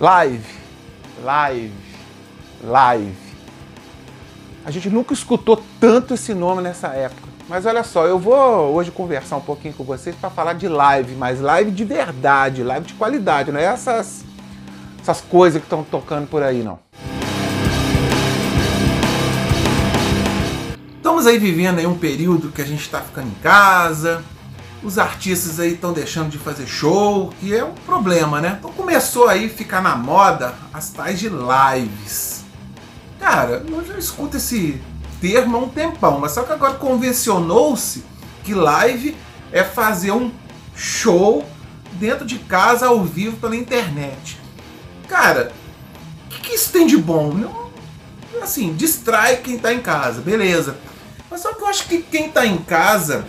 Live, live, live. A gente nunca escutou tanto esse nome nessa época. Mas olha só, eu vou hoje conversar um pouquinho com vocês para falar de live, mas live de verdade, live de qualidade, não é essas, essas coisas que estão tocando por aí, não. Estamos aí vivendo aí um período que a gente está ficando em casa, os artistas aí estão deixando de fazer show, que é um problema, né? Então começou aí a ficar na moda as tais de lives. Cara, eu já escuto esse termo há um tempão, mas só que agora convencionou-se que live é fazer um show dentro de casa ao vivo pela internet. Cara, o que, que, isso tem de bom? Não, assim, distrai quem tá em casa, beleza. Mas só que eu acho que quem tá em casa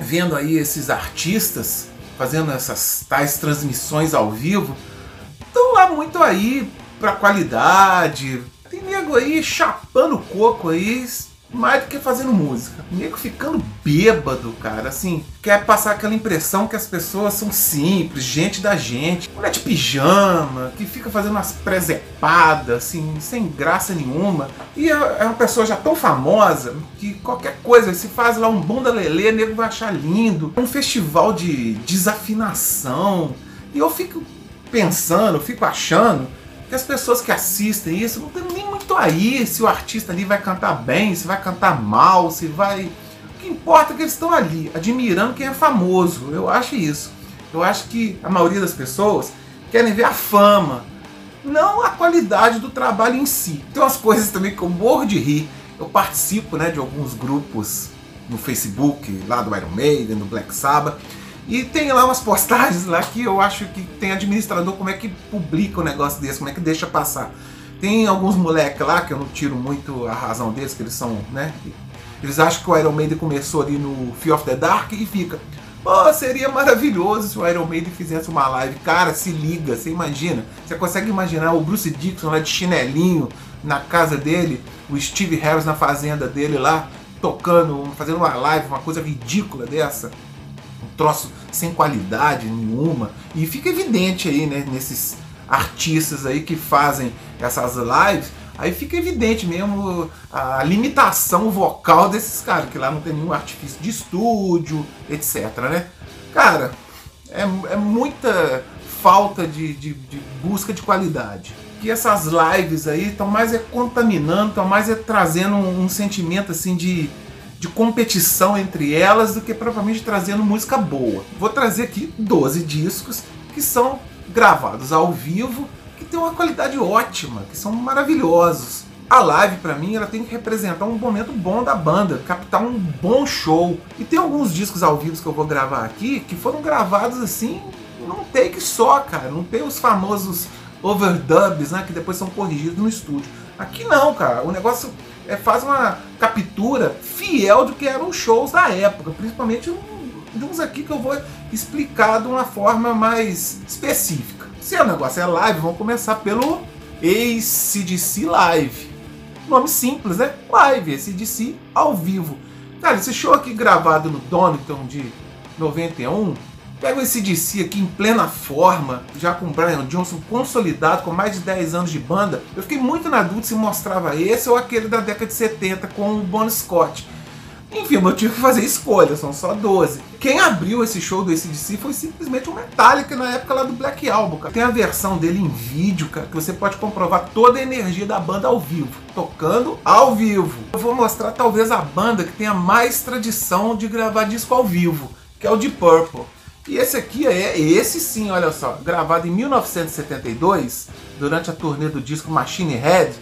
vendo aí esses artistas fazendo essas tais transmissões ao vivo, estão lá muito aí pra qualidade. Tem nego aí chapando coco aí, mais do que fazendo música. Nego ficando bêbado, cara, assim, quer passar aquela impressão que as pessoas são simples, gente da gente, mulher de pijama, que fica fazendo umas presepadas, assim, sem graça nenhuma. E é, é uma pessoa já tão famosa que qualquer coisa, se faz lá um bunda lelê, nego vai achar lindo. Um festival de desafinação. E eu fico pensando, fico achando que as pessoas que assistem isso não nem muito aí se o artista ali vai cantar bem, se vai cantar mal, se vai. O que importa é que eles estão ali, admirando quem é famoso. Eu acho isso. Eu acho que a maioria das pessoas querem ver a fama, não a qualidade do trabalho em si. Tem umas coisas também que eu morro de rir. Eu participo né, de alguns grupos no Facebook, lá do Iron Maiden, do Black Sabbath. E tem lá umas postagens lá que eu acho que tem administrador como é que publica um negócio desse, como é que deixa passar. Tem alguns moleques lá que eu não tiro muito a razão deles, que eles são, né? Eles acham que o Iron Maiden começou ali no Fear of the Dark e fica. Pô, seria maravilhoso se o Iron Maiden fizesse uma live. Cara, se liga, você imagina. Você consegue imaginar o Bruce Dixon lá de chinelinho na casa dele, o Steve Harris na fazenda dele lá, tocando, fazendo uma live, uma coisa ridícula dessa um troço sem qualidade nenhuma. E fica evidente aí, né, nesses artistas aí que fazem essas lives, aí fica evidente mesmo a limitação vocal desses caras, que lá não tem nenhum artifício de estúdio, etc, né? Cara, é, é muita falta de, de, de busca de qualidade que essas lives aí estão mais é contaminando, estão mais é trazendo um, um sentimento assim de de competição entre elas do que propriamente trazendo música boa. Vou trazer aqui 12 discos que são gravados ao vivo, que tem uma qualidade ótima, que são maravilhosos. A live, para mim, ela tem que representar um momento bom da banda, captar um bom show. E tem alguns discos ao vivo que eu vou gravar aqui que foram gravados assim, num take só, cara. Não tem os famosos overdubs, né, que depois são corrigidos no estúdio. Aqui não, cara. O negócio é, faz uma captura fiel do que eram os shows da época, principalmente de uns aqui que eu vou explicar de uma forma mais específica. Se o negócio é live, vamos começar pelo ACDC Live. Nome simples, né? Live, ACDC ao vivo. Cara, esse show aqui gravado no Donington de 91 Pega esse DC aqui em plena forma, já com o Brian Johnson consolidado, com mais de 10 anos de banda. Eu fiquei muito na dúvida se mostrava esse ou aquele da década de 70 com o Bon Scott. Enfim, eu tive que fazer escolha, são só 12. Quem abriu esse show do ACDC foi simplesmente o Metallica na época lá do Black Album, cara. Tem a versão dele em vídeo, cara, que você pode comprovar toda a energia da banda ao vivo, tocando ao vivo. Eu vou mostrar talvez a banda que tenha mais tradição de gravar disco ao vivo, que é o Deep Purple. E esse aqui é esse sim, olha só, gravado em 1972, durante a turnê do disco Machine Head.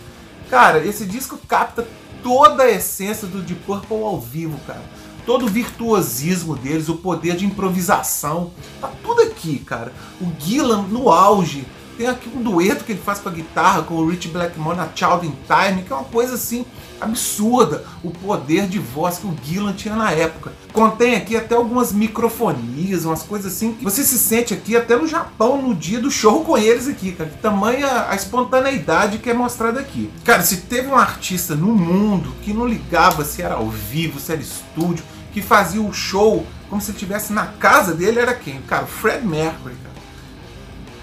Cara, esse disco capta toda a essência do Deep Purple ao vivo, cara. Todo o virtuosismo deles, o poder de improvisação, tá tudo aqui, cara. O Gillan no auge, tem aqui um dueto que ele faz com a guitarra, com o Rich Blackmore na Child in Time, que é uma coisa assim absurda, o poder de voz que o Gillan tinha na época. Contém aqui até algumas microfonias, umas coisas assim que você se sente aqui até no Japão no dia do show com eles aqui, cara. Tamanha a espontaneidade que é mostrada aqui. Cara, se teve um artista no mundo que não ligava se era ao vivo, se era estúdio, que fazia o show como se ele estivesse na casa dele, era quem? Cara, o Fred Mercury.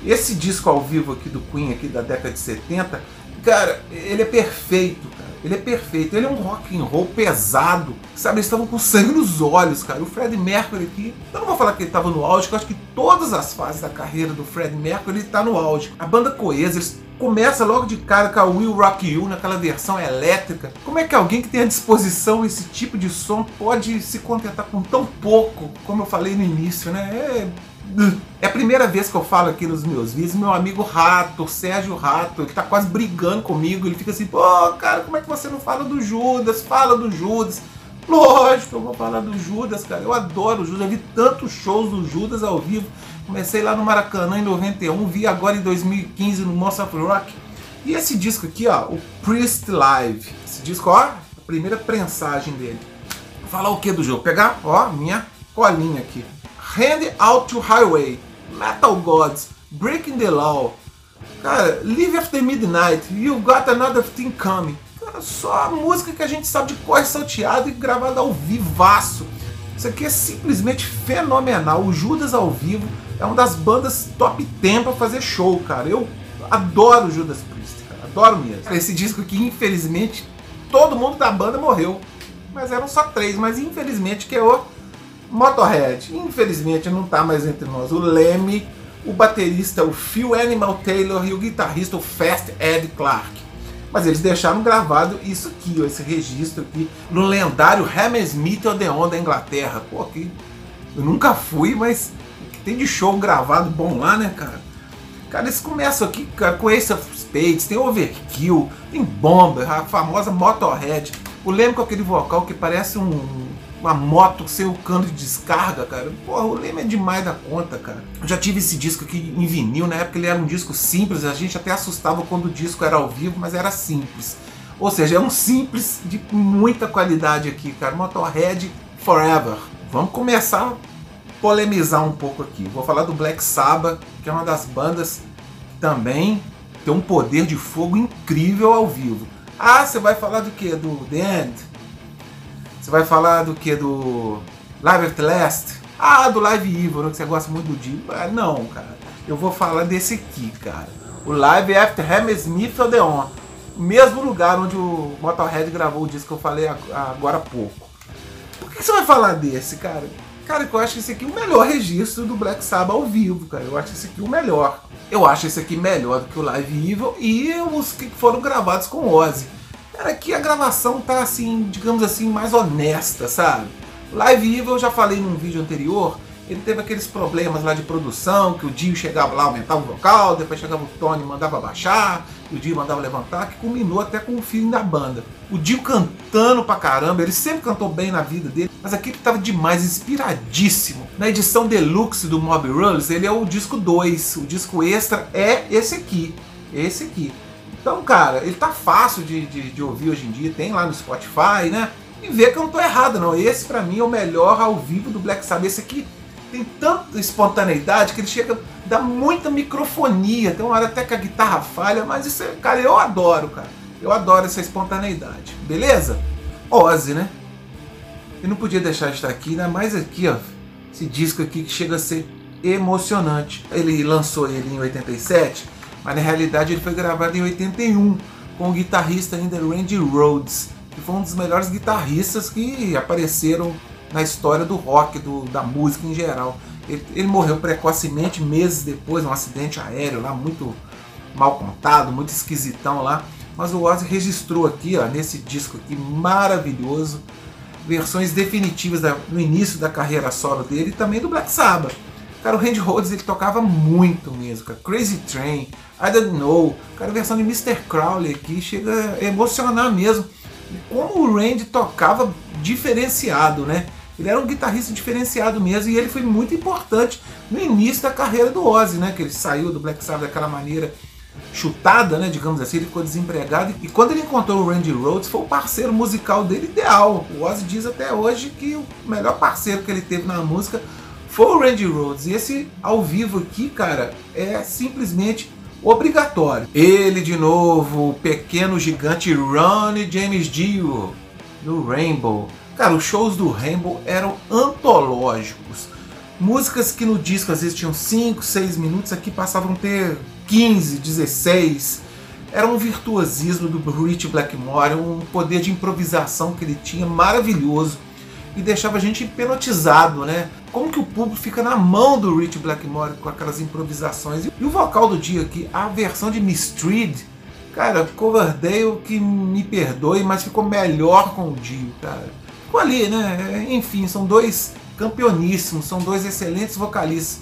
Esse disco ao vivo aqui do Queen, aqui da década de 70, cara, ele é perfeito, cara. Ele é perfeito. Ele é um rock and roll pesado. Sabe, eles estavam com sangue nos olhos, cara. O Fred Mercury aqui, eu não vou falar que ele estava no auge, porque eu acho que todas as fases da carreira do Fred Mercury ele está no auge. A banda coesa, eles começa logo de cara com a Will Rock You naquela versão elétrica. Como é que alguém que tem à disposição esse tipo de som pode se contentar com tão pouco, como eu falei no início, né? É é a primeira vez que eu falo aqui nos meus vídeos, meu amigo Rato, Sérgio Rato, ele tá quase brigando comigo, ele fica assim, pô, cara, como é que você não fala do Judas? Fala do Judas. Lógico, eu vou falar do Judas, cara. Eu adoro o Judas, eu vi tantos shows do Judas ao vivo. Comecei lá no Maracanã em 91, vi agora em 2015 no Monster of Rock. E esse disco aqui, ó, o Priest Live. Esse disco, ó, a primeira prensagem dele. Vou falar o que do jogo? Pegar, ó, minha colinha aqui. Hand Out to Highway, Metal Gods, Breaking the Law, cara, Live After Midnight, You Got Another Thing Coming. Cara, só a música que a gente sabe de cor salteado e gravada ao vivaço. Isso aqui é simplesmente fenomenal. O Judas ao vivo é uma das bandas top 10 para fazer show, cara. Eu adoro Judas Priest, cara. Adoro mesmo. Esse disco aqui, infelizmente, todo mundo da banda morreu. Mas eram só três, mas infelizmente que é o Motorhead, infelizmente não está mais entre nós. O Leme, o baterista, o Phil Animal Taylor e o guitarrista, o Fast Ed Clark. Mas eles deixaram gravado isso aqui, ó, esse registro aqui, no lendário Hammersmith Odeon da Inglaterra. Pô, aqui, eu nunca fui, mas tem de show gravado bom lá, né, cara? Cara, eles começam aqui cara, com Ace of Spades, tem Overkill, tem Bomber, a famosa Motorhead. O Leme com aquele vocal que parece um uma moto sem o cano de descarga, cara. Porra, o Leme é demais da conta, cara. Eu já tive esse disco aqui em vinil, na época ele era um disco simples, a gente até assustava quando o disco era ao vivo, mas era simples. Ou seja, é um simples de muita qualidade aqui, cara. Motorhead Forever. Vamos começar a polemizar um pouco aqui. Vou falar do Black Sabbath, que é uma das bandas que também tem um poder de fogo incrível ao vivo. Ah, você vai falar do que? Do The End? Você vai falar do que? Do Live at Last? Ah, do Live Evil, que você gosta muito do Dio. Ah, não, cara. Eu vou falar desse aqui, cara. O Live After Hammersmith Odeon. Mesmo lugar onde o Motorhead gravou o disco que eu falei agora há pouco. Por que você vai falar desse, cara? Cara, eu acho esse aqui o melhor registro do Black Sabbath ao vivo, cara. Eu acho esse aqui o melhor. Eu acho esse aqui melhor do que o Live Evil e os que foram gravados com Ozzy. Cara, aqui a gravação tá assim, digamos assim, mais honesta, sabe? Live Evil eu já falei num vídeo anterior, ele teve aqueles problemas lá de produção, que o Dio chegava lá, aumentava o vocal, depois chegava o Tony mandava baixar, o Dio mandava levantar, que culminou até com o feeling da banda. O Dio cantando pra caramba, ele sempre cantou bem na vida dele, mas aqui ele tava demais, inspiradíssimo. Na edição deluxe do Mob Rules, ele é o disco 2, o disco extra é esse aqui, esse aqui. Então, cara, ele tá fácil de, de, de, ouvir hoje em dia, tem lá no Spotify, né? E ver que eu não tô errado, não. Esse para mim é o melhor ao vivo do Black Sabbath. Esse aqui tem tanta espontaneidade que ele chega, dá muita microfonia. Tem uma hora até que a guitarra falha, mas isso, é, cara, eu adoro, cara. Eu adoro essa espontaneidade. Beleza? Ozzy, né? E não podia deixar de estar aqui, né? Mais aqui, ó. Esse disco aqui que chega a ser emocionante. Ele lançou ele em 87 mas na realidade ele foi gravado em 81 com o guitarrista ainda Randy Rhodes, que foi um dos melhores guitarristas que apareceram na história do rock, do, da música em geral. Ele, ele morreu precocemente, meses depois, num acidente aéreo lá, muito mal contado, muito esquisitão lá. Mas o Ozzy registrou aqui, ó, nesse disco aqui maravilhoso, versões definitivas da, no início da carreira solo dele e também do Black Sabbath. Cara, o Randy Rhodes ele tocava muito mesmo, cara. Crazy Train, I Don't Know, cara, a versão de Mr. Crowley aqui chega a emocionar mesmo. como o Randy tocava diferenciado, né? Ele era um guitarrista diferenciado mesmo e ele foi muito importante no início da carreira do Ozzy, né? Que ele saiu do Black Sabbath daquela maneira chutada, né? Digamos assim, ele ficou desempregado e quando ele encontrou o Randy Rhodes foi o parceiro musical dele ideal. O Ozzy diz até hoje que o melhor parceiro que ele teve na música foi o Randy Rhodes. E esse ao vivo aqui, cara, é simplesmente obrigatório. Ele de novo, o pequeno gigante Ronnie James Dio no Rainbow. Cara, os shows do Rainbow eram antológicos. Músicas que no disco às vezes tinham 5, 6 minutos, aqui passavam a ter 15, 16. Era um virtuosismo do Rich Blackmore, um poder de improvisação que ele tinha maravilhoso e deixava a gente hipnotizado, né? Como que o público fica na mão do Rich Blackmore com aquelas improvisações. E o vocal do dia aqui, a versão de Mistreed, cara, Coverdale que me perdoe, mas ficou melhor com o Dio, cara. Ficou ali, né? Enfim, são dois campeoníssimos, são dois excelentes vocalistas.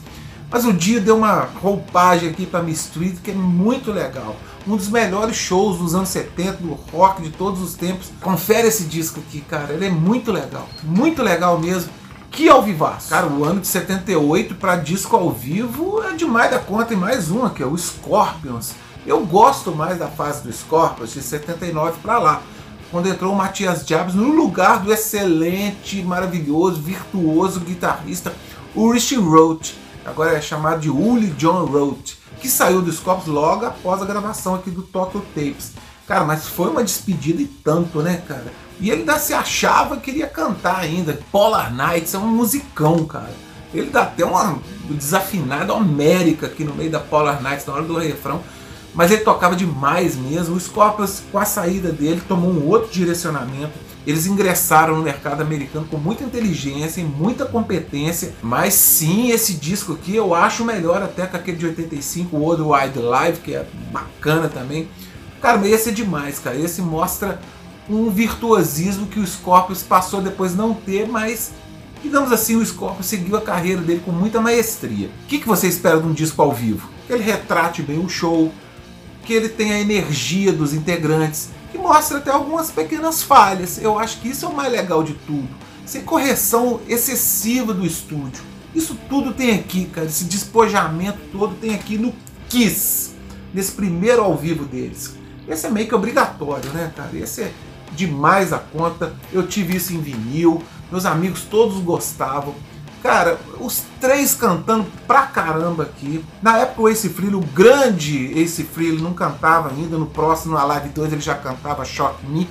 Mas o Dio deu uma roupagem aqui para Mistreed que é muito legal um dos melhores shows dos anos 70 do rock de todos os tempos. Confere esse disco aqui, cara, ele é muito legal, muito legal mesmo. Que ao vivaço. Cara, o ano de 78 para disco ao vivo é demais da conta. E mais um aqui, o Scorpions. Eu gosto mais da fase do Scorpions de 79 para lá, quando entrou o Matias Jabs no lugar do excelente, maravilhoso, virtuoso guitarrista Ulrich Roth. Agora é chamado de Uli John Roth que saiu do Scopus logo após a gravação aqui do Tokyo Tapes. Cara, mas foi uma despedida e tanto, né, cara? E ele ainda se achava que queria cantar ainda. Polar Nights é um musicão, cara. Ele dá até uma desafinada homérica aqui no meio da Polar Nights na hora do refrão. Mas ele tocava demais mesmo. O Scorpions, com a saída dele, tomou um outro direcionamento eles ingressaram no mercado americano com muita inteligência e muita competência, mas sim, esse disco aqui eu acho melhor até que aquele de 85, o World Wide Live, que é bacana também. Cara, esse é demais, cara. Esse mostra um virtuosismo que o Scorpions passou depois não ter, mas digamos assim, o Scorpions seguiu a carreira dele com muita maestria. O que, que você espera de um disco ao vivo? Que ele retrate bem o show, que ele tenha a energia dos integrantes, que mostra até algumas pequenas falhas. Eu acho que isso é o mais legal de tudo. Sem correção excessiva do estúdio. Isso tudo tem aqui, cara. Esse despojamento todo tem aqui no Kiss, nesse primeiro ao vivo deles. Esse é meio que obrigatório, né, cara? Esse é demais a conta. Eu tive isso em vinil, meus amigos todos gostavam. Cara, os três cantando pra caramba aqui. Na época o Ace Frehley, o grande Ace Frehley, não cantava ainda. No próximo, na Live 2, ele já cantava Shock Me.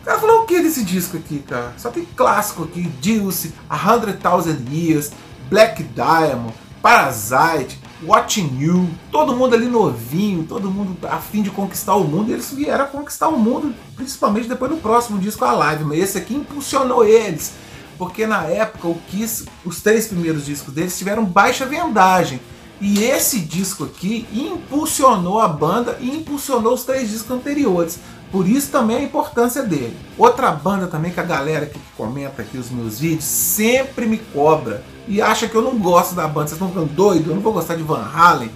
O cara falou o que desse disco aqui, cara? Só tem clássico aqui. Deuce, A Hundred Thousand Years, Black Diamond, Parasite, Watching You. Todo mundo ali novinho, todo mundo a fim de conquistar o mundo. E eles vieram conquistar o mundo, principalmente depois do próximo disco, a Live. Mas esse aqui impulsionou eles porque na época o Kiss, os três primeiros discos deles tiveram baixa vendagem. E esse disco aqui impulsionou a banda e impulsionou os três discos anteriores. Por isso também a importância dele. Outra banda também que a galera que comenta aqui os meus vídeos sempre me cobra e acha que eu não gosto da banda. Vocês estão ficando doidos? Eu não vou gostar de Van Halen.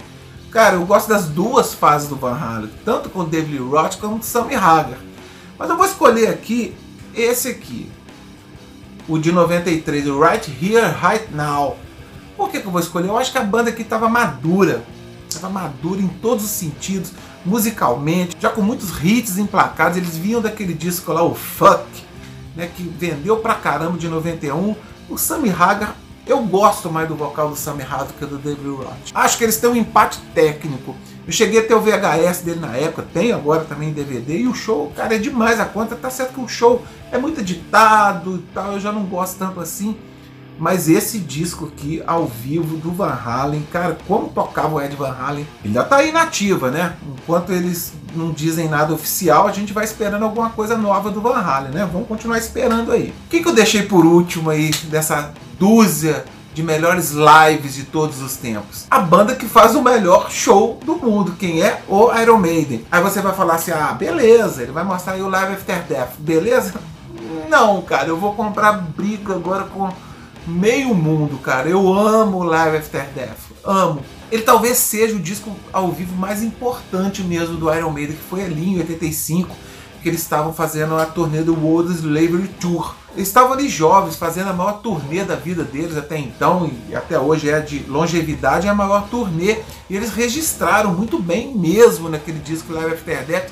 Cara, eu gosto das duas fases do Van Halen, tanto com o David Roth como com o Sammy Hagar. Mas eu vou escolher aqui esse aqui o de 93, o Right Here, Right Now. Por que, que eu vou escolher? Eu acho que a banda aqui estava madura. Estava madura em todos os sentidos, musicalmente, já com muitos hits emplacados. Eles vinham daquele disco lá, o Fuck, né, que vendeu pra caramba de 91. O Sammy Hagar, eu gosto mais do vocal do Sammy Hagar do que do David Roth. Acho que eles têm um empate técnico. Eu cheguei a ter o VHS dele na época, tenho agora também DVD, e o show, cara, é demais a conta. Tá certo que o show é muito editado e tal, eu já não gosto tanto assim. Mas esse disco aqui, ao vivo, do Van Halen, cara, como tocava o Ed Van Halen, ele já tá aí nativa, né? Enquanto eles não dizem nada oficial, a gente vai esperando alguma coisa nova do Van Halen, né? Vamos continuar esperando aí. O que, que eu deixei por último aí dessa dúzia de melhores lives de todos os tempos. A banda que faz o melhor show do mundo, quem é? O Iron Maiden. Aí você vai falar assim: ah, beleza, ele vai mostrar aí o Live After Death, beleza? Não, cara, eu vou comprar briga agora com meio mundo, cara. Eu amo Live After Death, amo. Ele talvez seja o disco ao vivo mais importante mesmo do Iron Maiden, que foi ali em 85 que eles estavam fazendo a turnê do World Slavery Tour. Eles estavam ali jovens, fazendo a maior turnê da vida deles até então, e até hoje é de longevidade, é a maior turnê. E eles registraram muito bem mesmo naquele disco Live After Death,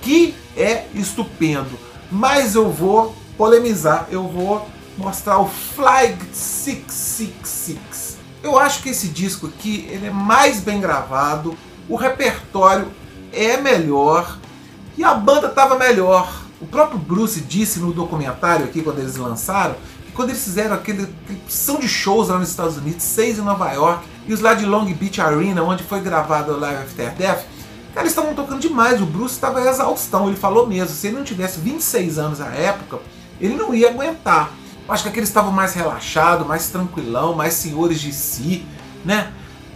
que é estupendo. Mas eu vou polemizar, eu vou mostrar o Flag 666. Eu acho que esse disco aqui ele é mais bem gravado, o repertório é melhor, e a banda estava melhor. O próprio Bruce disse no documentário aqui, quando eles lançaram, que quando eles fizeram aquele, aquele são de shows lá nos Estados Unidos, seis em Nova York, e os lá de Long Beach Arena, onde foi gravado o Live After Death, cara, eles estavam tocando demais. O Bruce estava em exaustão, ele falou mesmo. Se ele não tivesse 26 anos na época, ele não ia aguentar. Eu acho que aqueles estavam mais relaxados, mais tranquilão, mais senhores de si, né?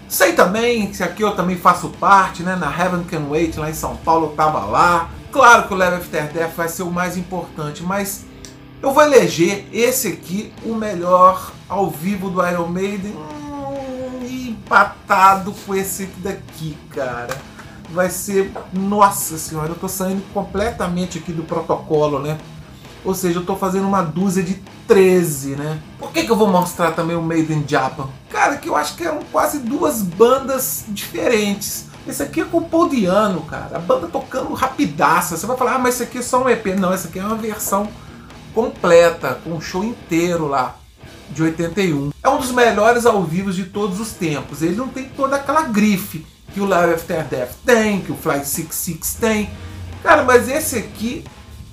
Sei também se aqui eu também faço parte, né? Na Heaven Can Wait, lá em São Paulo, eu tava lá. Claro que o Live After Death vai ser o mais importante, mas eu vou eleger esse aqui o melhor ao vivo do Iron Maiden, hum, empatado com esse daqui, cara. Vai ser, nossa senhora, eu tô saindo completamente aqui do protocolo, né? Ou seja, eu estou fazendo uma dúzia de 13, né? Por que, que eu vou mostrar também o Made in Japan? Cara, que eu acho que eram quase duas bandas diferentes. Esse aqui é com o Paul Diano, cara. A banda tocando rapidaça. Você vai falar, ah, mas esse aqui é só um EP. Não, essa aqui é uma versão completa, com um show inteiro lá, de 81. É um dos melhores ao vivo de todos os tempos. Ele não tem toda aquela grife que o Live After Death tem, que o Flight 66 tem. Cara, mas esse aqui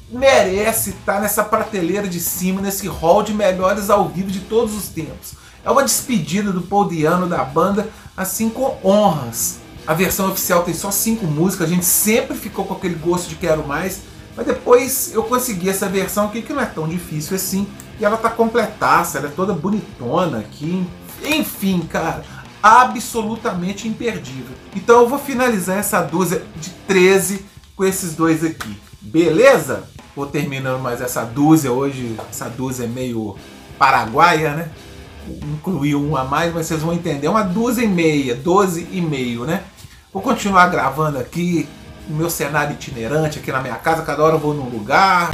merece estar nessa prateleira de cima, nesse hall de melhores ao vivo de todos os tempos. É uma despedida do Paul Diano da banda, assim com honras. A versão oficial tem só cinco músicas, a gente sempre ficou com aquele gosto de quero mais, mas depois eu consegui essa versão aqui que não é tão difícil assim, e ela tá completaça, ela é toda bonitona aqui. Enfim, cara, absolutamente imperdível. Então eu vou finalizar essa dúzia de 13 com esses dois aqui. Beleza? Vou terminando mais essa dúzia hoje. Essa dúzia é meio paraguaia, né? Incluí um a mais, mas vocês vão entender. Uma dúzia e meia, doze e meio, né? Vou continuar gravando aqui, no meu cenário itinerante aqui na minha casa. Cada hora eu vou num lugar.